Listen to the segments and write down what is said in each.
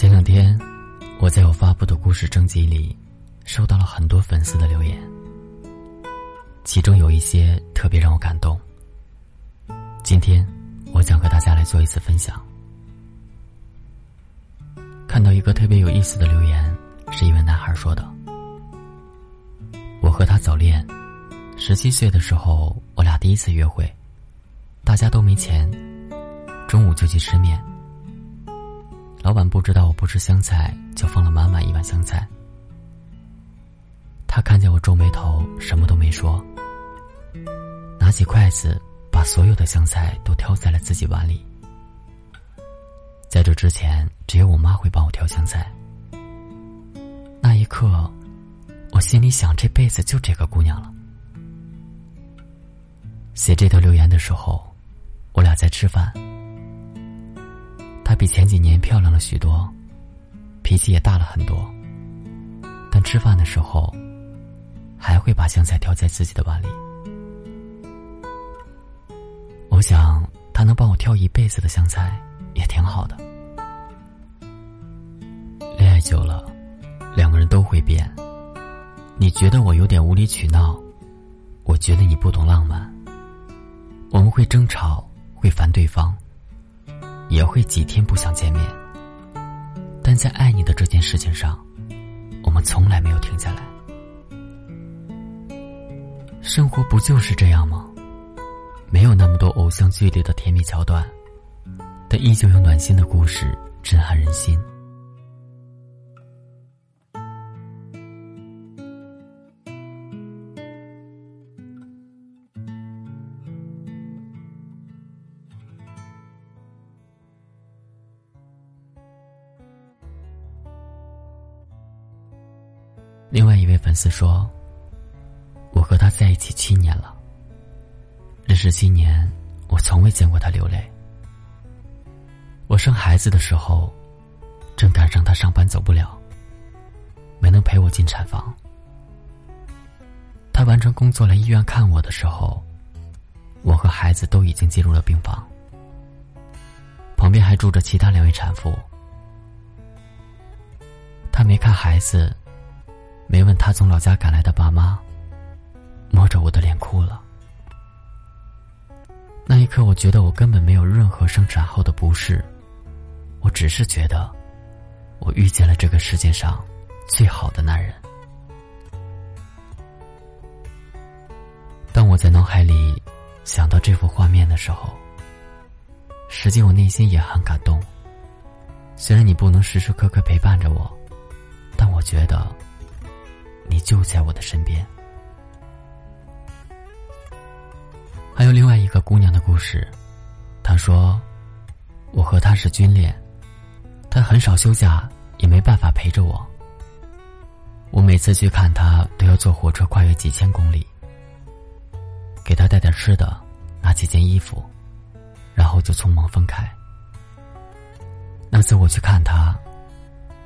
前两天，我在我发布的故事征集里，收到了很多粉丝的留言，其中有一些特别让我感动。今天，我想和大家来做一次分享。看到一个特别有意思的留言，是一位男孩说的：“我和他早恋，十七岁的时候，我俩第一次约会，大家都没钱，中午就去吃面。”老板不知道我不吃香菜，就放了满满一碗香菜。他看见我皱眉头，什么都没说，拿起筷子把所有的香菜都挑在了自己碗里。在这之前，只有我妈会帮我挑香菜。那一刻，我心里想，这辈子就这个姑娘了。写这条留言的时候，我俩在吃饭。比前几年漂亮了许多，脾气也大了很多。但吃饭的时候，还会把香菜挑在自己的碗里。我想，他能帮我挑一辈子的香菜，也挺好的。恋爱久了，两个人都会变。你觉得我有点无理取闹，我觉得你不懂浪漫。我们会争吵，会烦对方。也会几天不想见面，但在爱你的这件事情上，我们从来没有停下来。生活不就是这样吗？没有那么多偶像剧里的甜蜜桥段，但依旧有暖心的故事震撼人心。另外一位粉丝说：“我和他在一起七年了。认识七年，我从未见过他流泪。我生孩子的时候，正赶上他上班走不了，没能陪我进产房。他完成工作来医院看我的时候，我和孩子都已经进入了病房，旁边还住着其他两位产妇。他没看孩子。”没问他从老家赶来的爸妈，摸着我的脸哭了。那一刻，我觉得我根本没有任何生产后的不适，我只是觉得，我遇见了这个世界上最好的男人。当我在脑海里想到这幅画面的时候，实际我内心也很感动。虽然你不能时时刻刻陪伴着我，但我觉得。你就在我的身边。还有另外一个姑娘的故事，她说：“我和她是军恋，她很少休假，也没办法陪着我。我每次去看她，都要坐火车跨越几千公里，给她带点吃的，拿几件衣服，然后就匆忙分开。那次我去看她，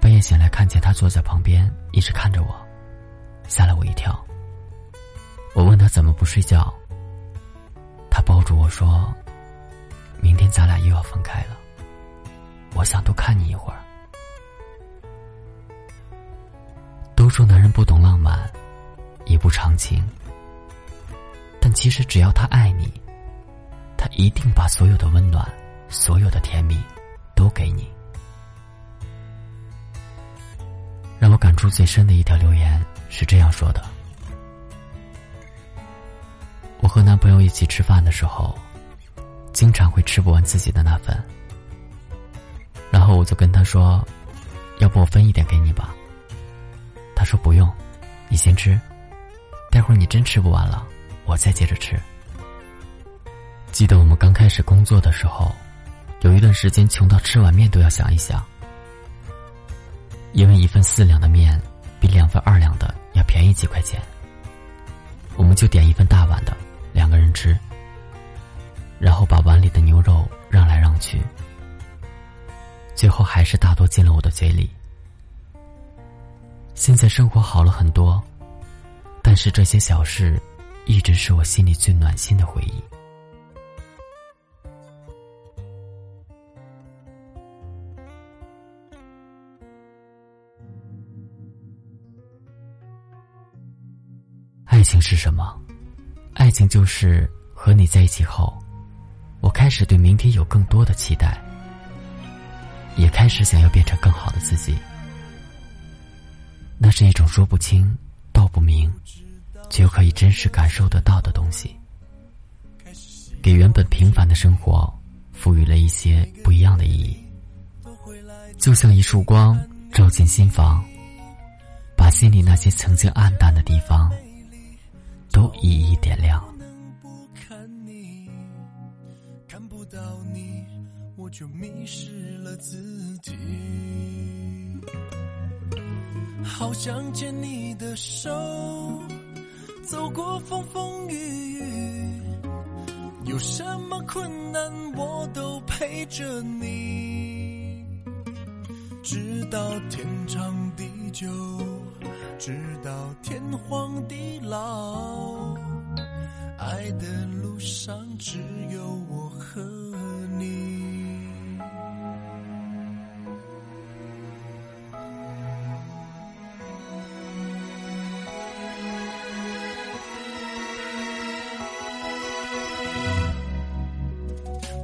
半夜醒来，看见她坐在旁边，一直看着我。”吓了我一跳。我问他怎么不睡觉，他抱住我说：“明天咱俩又要分开了，我想多看你一会儿。”都说男人不懂浪漫，也不长情，但其实只要他爱你，他一定把所有的温暖、所有的甜蜜都给你。感触最深的一条留言。是这样说的：我和男朋友一起吃饭的时候，经常会吃不完自己的那份，然后我就跟他说：“要不我分一点给你吧。”他说：“不用，你先吃，待会儿你真吃不完了，我再接着吃。”记得我们刚开始工作的时候，有一段时间穷到吃碗面都要想一想，因为一份四两的面比两份二两的。要便宜几块钱，我们就点一份大碗的，两个人吃。然后把碗里的牛肉让来让去，最后还是大多进了我的嘴里。现在生活好了很多，但是这些小事，一直是我心里最暖心的回忆。爱情是什么？爱情就是和你在一起后，我开始对明天有更多的期待，也开始想要变成更好的自己。那是一种说不清、道不明，却又可以真实感受得到的东西，给原本平凡的生活赋予了一些不一样的意义。就像一束光照进心房，把心里那些曾经暗淡的地方。就迷失了自己。好想牵你的手，走过风风雨雨，有什么困难我都陪着你，直到天长地久。直到天荒地老，爱的路上只有我和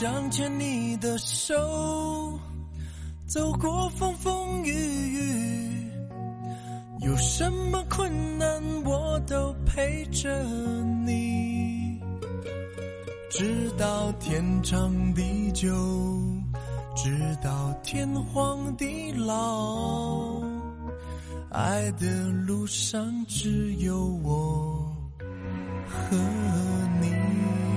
想牵你的手，走过风风雨雨，有什么困难我都陪着你，直到天长地久，直到天荒地老，爱的路上只有我和你。